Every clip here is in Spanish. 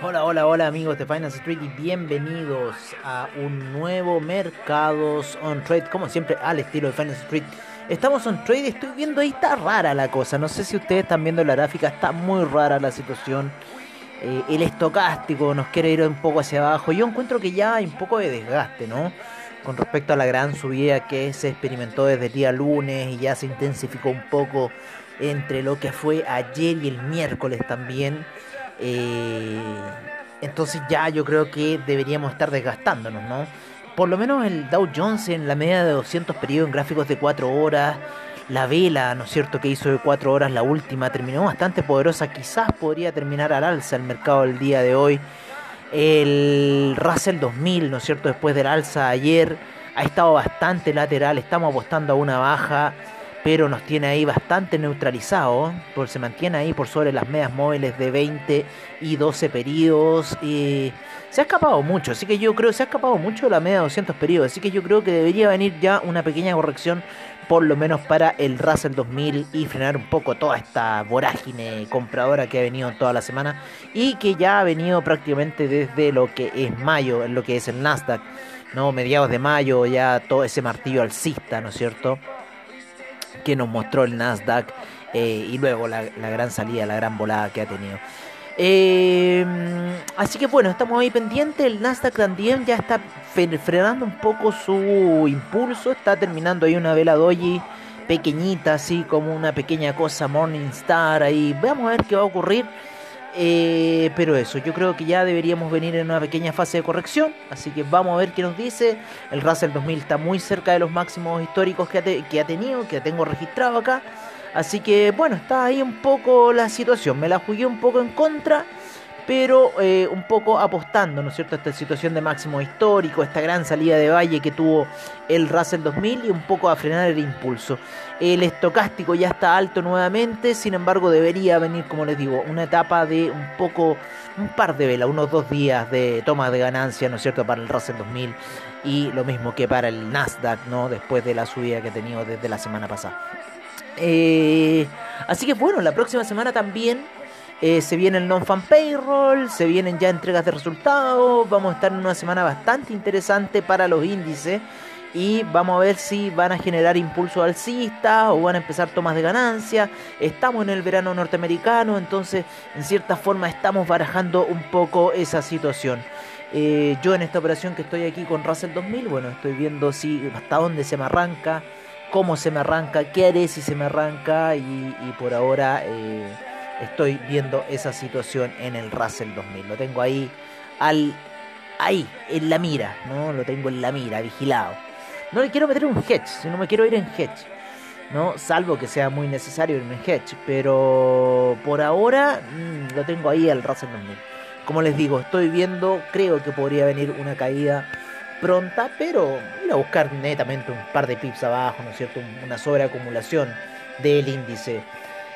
Hola, hola, hola amigos de Finance Street y bienvenidos a un nuevo Mercados on Trade, como siempre al estilo de Finance Street. Estamos on trade, estoy viendo ahí, está rara la cosa, no sé si ustedes están viendo la gráfica, está muy rara la situación. Eh, el estocástico nos quiere ir un poco hacia abajo. Yo encuentro que ya hay un poco de desgaste, ¿no? Con respecto a la gran subida que se experimentó desde el día lunes y ya se intensificó un poco entre lo que fue ayer y el miércoles también. Eh, entonces ya yo creo que deberíamos estar desgastándonos, ¿no? Por lo menos el Dow Jones en la media de 200 periodos en gráficos de 4 horas, la vela, ¿no es cierto?, que hizo de 4 horas la última, terminó bastante poderosa, quizás podría terminar al alza el mercado del día de hoy. El Russell 2000, ¿no es cierto?, después del alza ayer, ha estado bastante lateral, estamos apostando a una baja pero nos tiene ahí bastante neutralizado, porque se mantiene ahí por sobre las medias móviles de 20 y 12 periodos. Y se ha escapado mucho, así que yo creo, se ha escapado mucho de la media de 200 periodos, así que yo creo que debería venir ya una pequeña corrección, por lo menos para el Russell 2000 y frenar un poco toda esta vorágine compradora que ha venido toda la semana y que ya ha venido prácticamente desde lo que es mayo, en lo que es el Nasdaq, ¿no? Mediados de mayo, ya todo ese martillo alcista, ¿no es cierto? que nos mostró el Nasdaq eh, y luego la, gran salida, la gran volada que ha tenido. Eh, así que bueno, estamos ahí pendientes. El Nasdaq también ya está frenando un poco su impulso. Está terminando ahí una vela doji pequeñita, así como una pequeña cosa Morningstar ahí. Vamos a ver qué va a ocurrir. Eh, pero eso, yo creo que ya deberíamos venir en una pequeña fase de corrección. Así que vamos a ver qué nos dice. El Russell 2000 está muy cerca de los máximos históricos que ha, que ha tenido, que tengo registrado acá. Así que bueno, está ahí un poco la situación. Me la jugué un poco en contra pero eh, un poco apostando, ¿no es cierto?, esta situación de máximo histórico, esta gran salida de valle que tuvo el Russell 2000 y un poco a frenar el impulso. El estocástico ya está alto nuevamente, sin embargo debería venir, como les digo, una etapa de un poco, un par de velas, unos dos días de toma de ganancia, ¿no es cierto?, para el Russell 2000 y lo mismo que para el Nasdaq, ¿no?, después de la subida que ha tenido desde la semana pasada. Eh, así que bueno, la próxima semana también eh, se viene el non-fan payroll, se vienen ya entregas de resultados, vamos a estar en una semana bastante interesante para los índices y vamos a ver si van a generar impulso alcista o van a empezar tomas de ganancia. Estamos en el verano norteamericano, entonces en cierta forma estamos barajando un poco esa situación. Eh, yo en esta operación que estoy aquí con Russell 2000, bueno, estoy viendo si hasta dónde se me arranca, cómo se me arranca, qué haré si se me arranca y, por ahora... Eh, estoy viendo esa situación en el Russell 2000. Lo tengo ahí, al, ahí, en la mira, ¿no? Lo tengo en la mira, vigilado. No le quiero meter un hedge, si no me quiero ir en hedge, ¿no? Salvo que sea muy necesario irme en hedge, pero por ahora mm, lo tengo ahí al Russell 2000. Como les digo, estoy viendo, creo que podría venir una caída pronta, pero ir a buscar netamente un par de pips abajo, ¿no es cierto? Una sobreacumulación del índice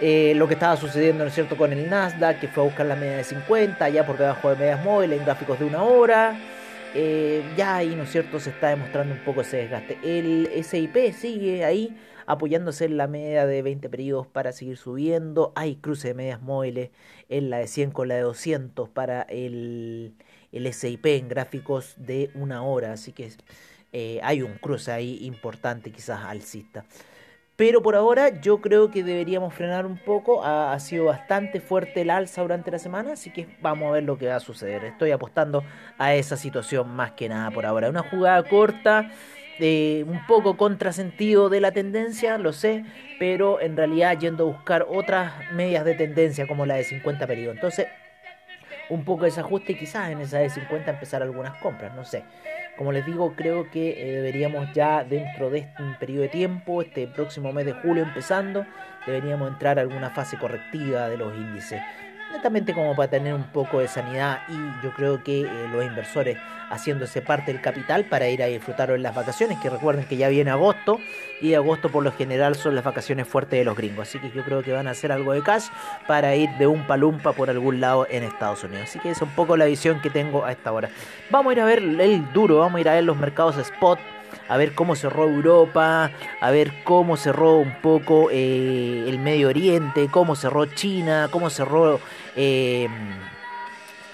eh, lo que estaba sucediendo, ¿no es cierto?, con el Nasdaq, que fue a buscar la media de 50, ya por debajo de medias móviles, en gráficos de una hora. Eh, ya ahí, ¿no es cierto?, se está demostrando un poco ese desgaste. El SIP sigue ahí apoyándose en la media de 20 periodos para seguir subiendo. Hay cruce de medias móviles en la de 100 con la de 200 para el, el SIP en gráficos de una hora. Así que eh, hay un cruce ahí importante, quizás alcista. Pero por ahora yo creo que deberíamos frenar un poco. Ha, sido bastante fuerte el alza durante la semana, así que vamos a ver lo que va a suceder. Estoy apostando a esa situación más que nada por ahora. Una jugada corta, eh, un poco contrasentido de la tendencia, lo sé, pero en realidad yendo a buscar otras medias de tendencia como la de 50 periodos. Entonces, un poco de desajuste y quizás en esa de 50 empezar algunas compras, no sé. Como les digo, creo que eh, deberíamos ya dentro de este periodo de tiempo, este próximo mes de julio empezando, deberíamos entrar a alguna fase correctiva de los índices. Netamente como para tener un poco de sanidad y yo creo que eh, los inversores haciéndose parte del capital para ir a disfrutar en las vacaciones, que recuerden que ya viene agosto y agosto por lo general son las vacaciones fuertes de los gringos, así que yo creo que van a hacer algo de cash para ir de un palumpa por algún lado en Estados Unidos, así que es un poco la visión que tengo a esta hora. Vamos a ir a ver el duro, vamos a ir a ver los mercados spot a ver cómo cerró Europa, a ver cómo cerró un poco eh, el Medio Oriente, cómo cerró China, cómo cerró eh,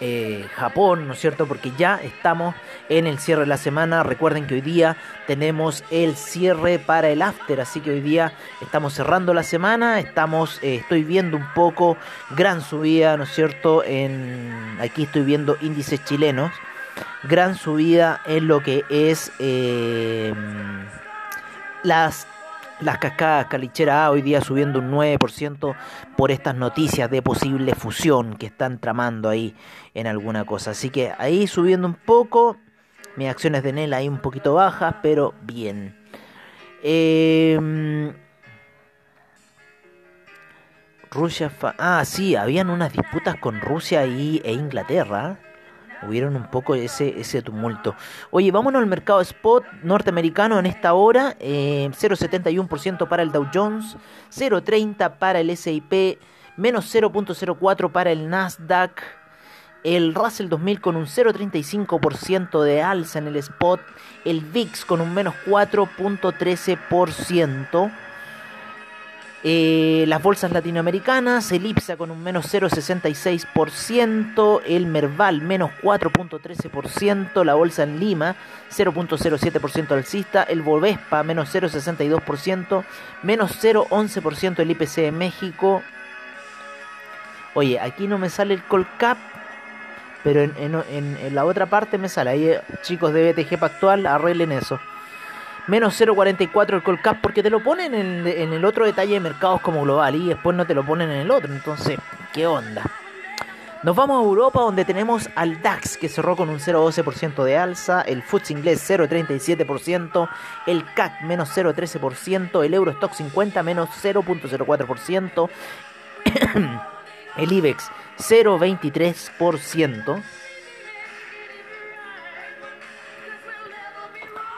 eh, Japón, ¿no es cierto? Porque ya estamos en el cierre de la semana. Recuerden que hoy día tenemos el cierre para el after, así que hoy día estamos cerrando la semana. Estamos, estoy viendo un poco gran subida, ¿no es cierto? En aquí estoy viendo índices chilenos gran subida en lo que es eh, las las cascadas calichera A hoy día subiendo un 9% por estas noticias de posible fusión que están tramando ahí en alguna cosa. Así que ahí subiendo un poco. Mis acciones de Nel ahí un poquito bajas, pero bien. Em, Rusia. Ah, sí, habían unas disputas con Rusia y, e Inglaterra hubieron un poco ese, ese tumulto. Oye, vámonos al mercado spot norteamericano en esta hora. 0,71% eh, para el Dow Jones, 0,30% para el SIP, menos 0,04% para el Nasdaq. El Russell 2000 con un 0,35% de alza en el spot. El VIX con un menos 4,13%. Eh, las bolsas latinoamericanas, el IPSA con un menos 0,66%, el Merval menos 4,13%, la bolsa en Lima 0,07% alcista, el Bovespa menos 0,62%, menos 0,11% el IPC de México. Oye, aquí no me sale el Colcap, pero en, en la otra parte me sale. Ahí, chicos de BTG Pactual, arreglen eso menos 0.44 el Colcap porque te lo ponen en, el otro detalle de mercados como global y después no te lo ponen en el otro. Entonces, ¿qué onda? Nos vamos a Europa donde tenemos al DAX que cerró con un 0,12% de alza, el FTSE inglés 0,37%, el CAC menos 0,13%, el Eurostock 50 menos 0,04%, el IBEX 0,23%.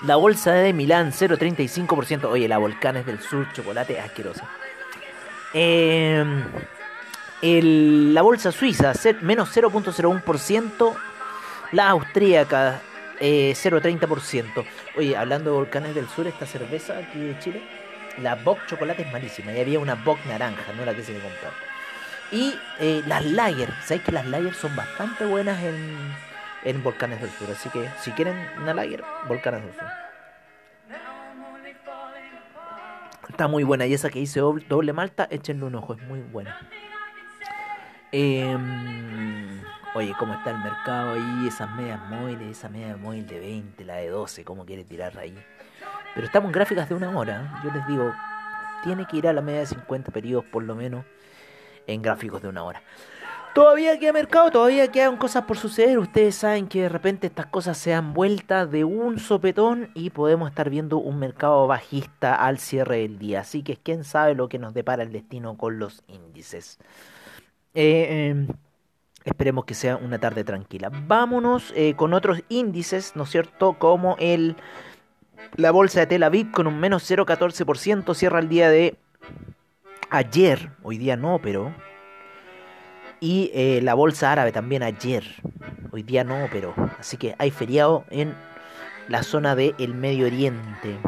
La bolsa de Milán, 0,35%. Oye, la Volcanes del Sur, chocolate asqueroso. Em, la bolsa suiza, menos 0.01%. La austríaca, 0.30%. Eh, Oye, hablando de Volcanes del Sur, esta cerveza aquí de Chile, la Bock chocolate es malísima. Y había una Bock naranja, no la que se me compró. Y eh, las Lager, ¿sabéis que las Lager son bastante buenas en en Volcanes del Sur. Así que si quieren una lager, Volcanes del Sur. Está muy buena. Y esa que hice doble malta, échenle un ojo, es muy buena. Em, oye, ¿cómo está el mercado ahí? Esas medias móviles, esa media móvil de 20, la de 12, ¿cómo quiere tirar ahí? Pero estamos en gráficas de una hora. Yo les digo, tiene que ir a la media de 50 periodos por lo menos en gráficos de una hora. Todavía queda mercado, todavía quedan cosas por suceder. Ustedes saben que de repente estas cosas se han vuelta de un sopetón y podemos estar viendo un mercado bajista al cierre del día. Así que quién sabe lo que nos depara el destino con los índices. Eh, em, esperemos que sea una tarde tranquila. Vámonos eh, con otros índices, ¿no es cierto? Como el la bolsa de Tel Aviv con un menos 0,14%. Cierra el día de ayer. Hoy día no, pero y eh, la bolsa árabe también ayer. Hoy día no, pero. Así que hay feriado en la zona del Medio Oriente.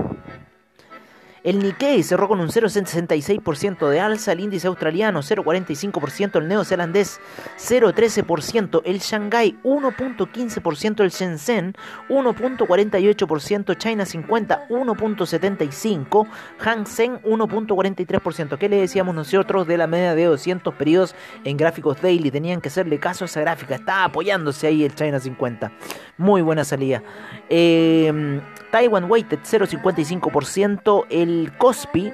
El Nikkei cerró con un 0,66% de alza, el índice australiano 0,45%, el neozelandés 0,13%, el Shanghai 1,15%, el Shenzhen 1,48%, China 50 1,75%, Hang Seng 1,43%. ¿Qué le decíamos nosotros de la media de 200 periodos en gráficos daily? Tenían que hacerle caso a esa gráfica, está apoyándose ahí el China 50. Muy buena salida. Eh, Taiwan Weighted 0,55%, el Kospi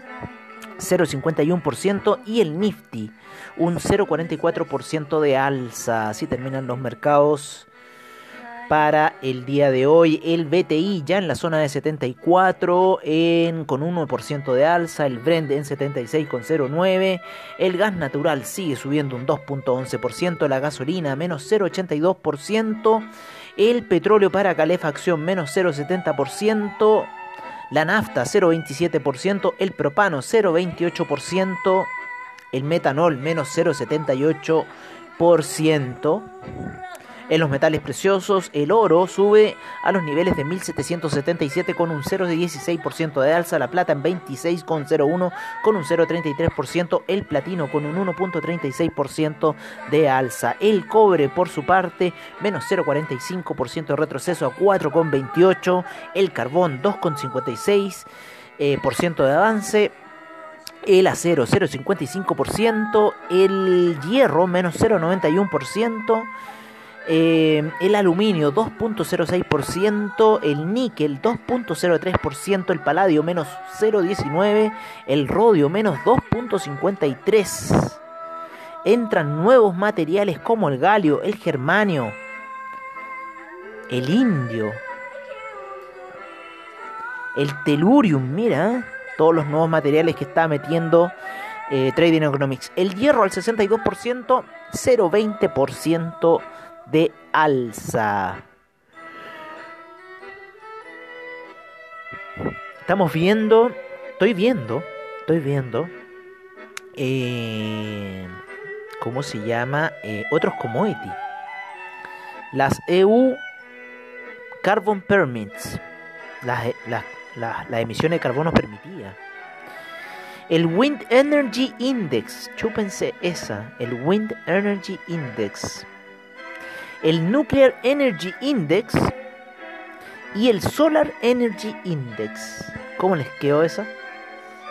0,51% y el Nifty un 0,44% de alza. Así terminan los mercados para el día de hoy. El BTI ya en la zona de 74 en, con 1% de alza. El Brent en 76,09. El gas natural sigue subiendo un 2,11%. La gasolina menos 0,82%. El petróleo para calefacción menos 0,70%. La nafta 0,27%. El propano 0,28%. El metanol menos 0,78%. En los metales preciosos, el oro sube a los niveles de 1777 con un 0,16% de alza, la plata en 26,01 con un 0,33%, el platino con un 1,36% de alza. El cobre, por su parte, menos 0,45% de retroceso a 4,28, el carbón 2,56% eh, de avance, el acero 0,55%, el hierro menos 0,91%, eh, el aluminio 2.06%, el níquel 2.03%, el paladio menos 0.19%, el rodio menos 2.53%. Entran nuevos materiales como el galio, el germanio, el indio, el telurium, mira, todos los nuevos materiales que está metiendo eh, Trading Economics. El hierro al 62%, 0.20% de alza. Estamos viendo, estoy viendo, estoy viendo, eh, ¿cómo se llama? Eh, otros commodities. Las EU Carbon Permits, las, las, las, emisiones de carbono permitidas. El Wind Energy Index, chúpense esa, el Wind Energy Index el Nuclear Energy Index y el Solar Energy Index. ¿Cómo les quedó eso?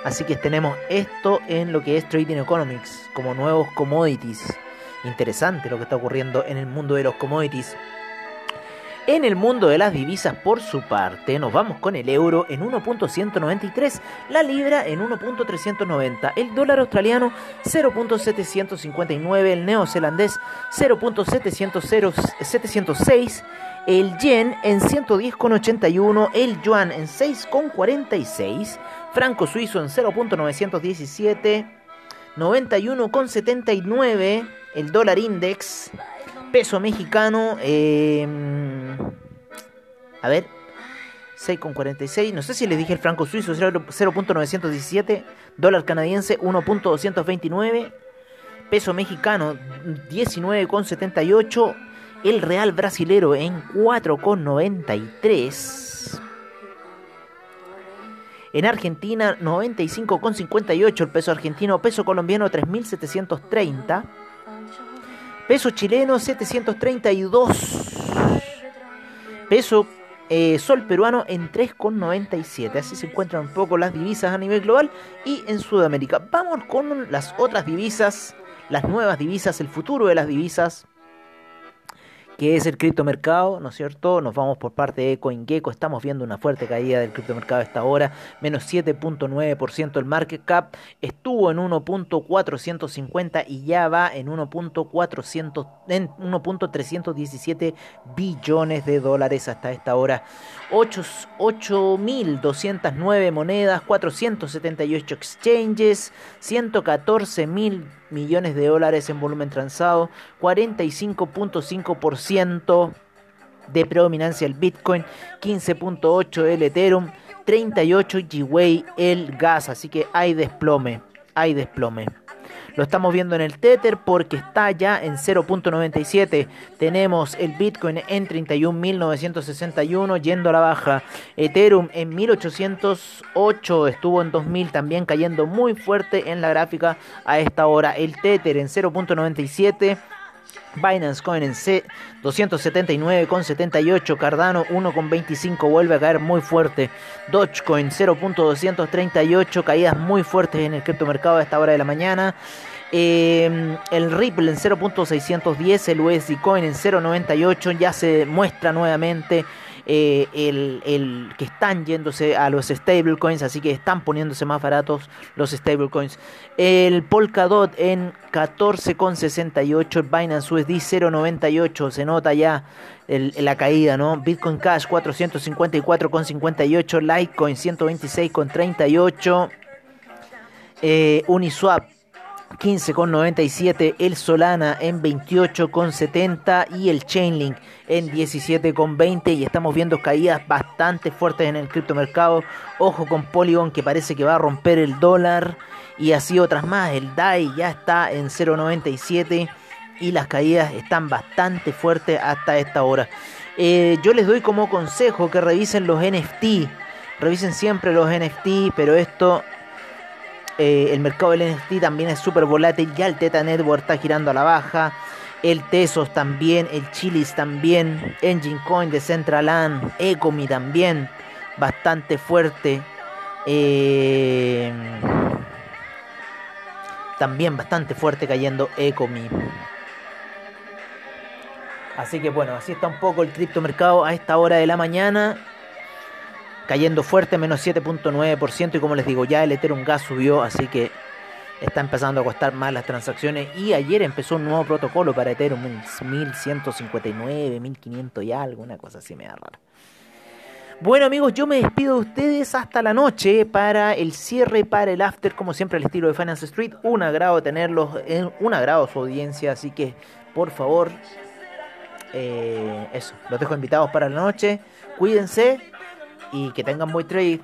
Así que tenemos esto en lo que es Trading Economics, como nuevos commodities. Interesante lo que está ocurriendo en el mundo de los commodities. En el mundo de las divisas, por su parte, nos vamos con el euro en 1.193, la libra en 1.390, el dólar australiano 0.759, el neozelandés 0.706, el yen en 110,81, el yuan en 6,46, franco suizo en 0.917, 91,79, el dólar index Peso mexicano, em, a ver, 6,46. No sé si les dije el franco suizo, 0.917. Dólar canadiense, 1.229. Peso mexicano, 19,78. El real brasilero en 4,93. En Argentina, 95,58 el peso argentino. Peso colombiano, 3.730. Peso chileno 732. Peso sol peruano en 3,97. Así se encuentran un poco las divisas a nivel global y en Sudamérica. Vamos con las otras divisas, las nuevas divisas, el futuro de las divisas que es el criptomercado, ¿no es cierto? Nos vamos por parte de CoinGecko, estamos viendo una fuerte caída del criptomercado a esta hora, menos 7.9% el market cap, estuvo en 1.450 y ya va en 1.317 billones de dólares hasta esta hora. 8.209 monedas, 478 exchanges, 114.000 millones de dólares en volumen transado, 45.5% de predominancia el Bitcoin, 15.8 el Ethereum, 38 Gwei el gas, así que hay desplome, hay desplome. Lo estamos viendo en el Tether porque está ya en 0.97. Tenemos el Bitcoin en 31.961 yendo a la baja. Ethereum en 1808 estuvo en 2000 también cayendo muy fuerte en la gráfica a esta hora. El Tether en 0.97. Binance Coin en C 279,78, Cardano 1,25 vuelve a caer muy fuerte, Dogecoin 0.238, caídas muy fuertes en el criptomercado a esta hora de la mañana, em, el Ripple en 0.610, el USD Coin en 0.98 ya se muestra nuevamente eh, el, el, que están yéndose a los stablecoins, así que están poniéndose más baratos los stablecoins. El Polkadot en 14,68, el Binance USD 0,98, se nota ya la caída, ¿no? Bitcoin Cash 454,58, Litecoin 126,38, eh, Uniswap 15,97, el Solana en 28,70 y el Chainlink en 17,20 y estamos viendo caídas bastante fuertes en el criptomercado. Ojo con Polygon que parece que va a romper el dólar y así otras más. El DAI ya está en 0,97 y las caídas están bastante fuertes hasta esta hora. Eh, yo les doy como consejo que revisen los NFT. Revisen siempre los NFT, pero esto eh, el mercado del NFT también es súper volátil. Ya el Teta Network está girando a la baja. El Tesos también. El Chilis también. Engine Coin de Centraland. Ecomi también. Bastante fuerte. Eh, también bastante fuerte cayendo Ecomi. Así que bueno, así está un poco el criptomercado a esta hora de la mañana cayendo fuerte, menos 7.9%. Y como les digo, ya el Ethereum Gas subió, así que está empezando a costar más las transacciones. Y ayer empezó un nuevo protocolo para Ethereum, 1159, 1500 y algo, una cosa así me da rara. Bueno amigos, yo me despido de ustedes hasta la noche para el cierre, para el after, como siempre el estilo de Finance Street. Un agrado tenerlos, un agrado su audiencia, así que por favor, eh, eso, los dejo invitados para la noche. Cuídense y que tengan buen trade.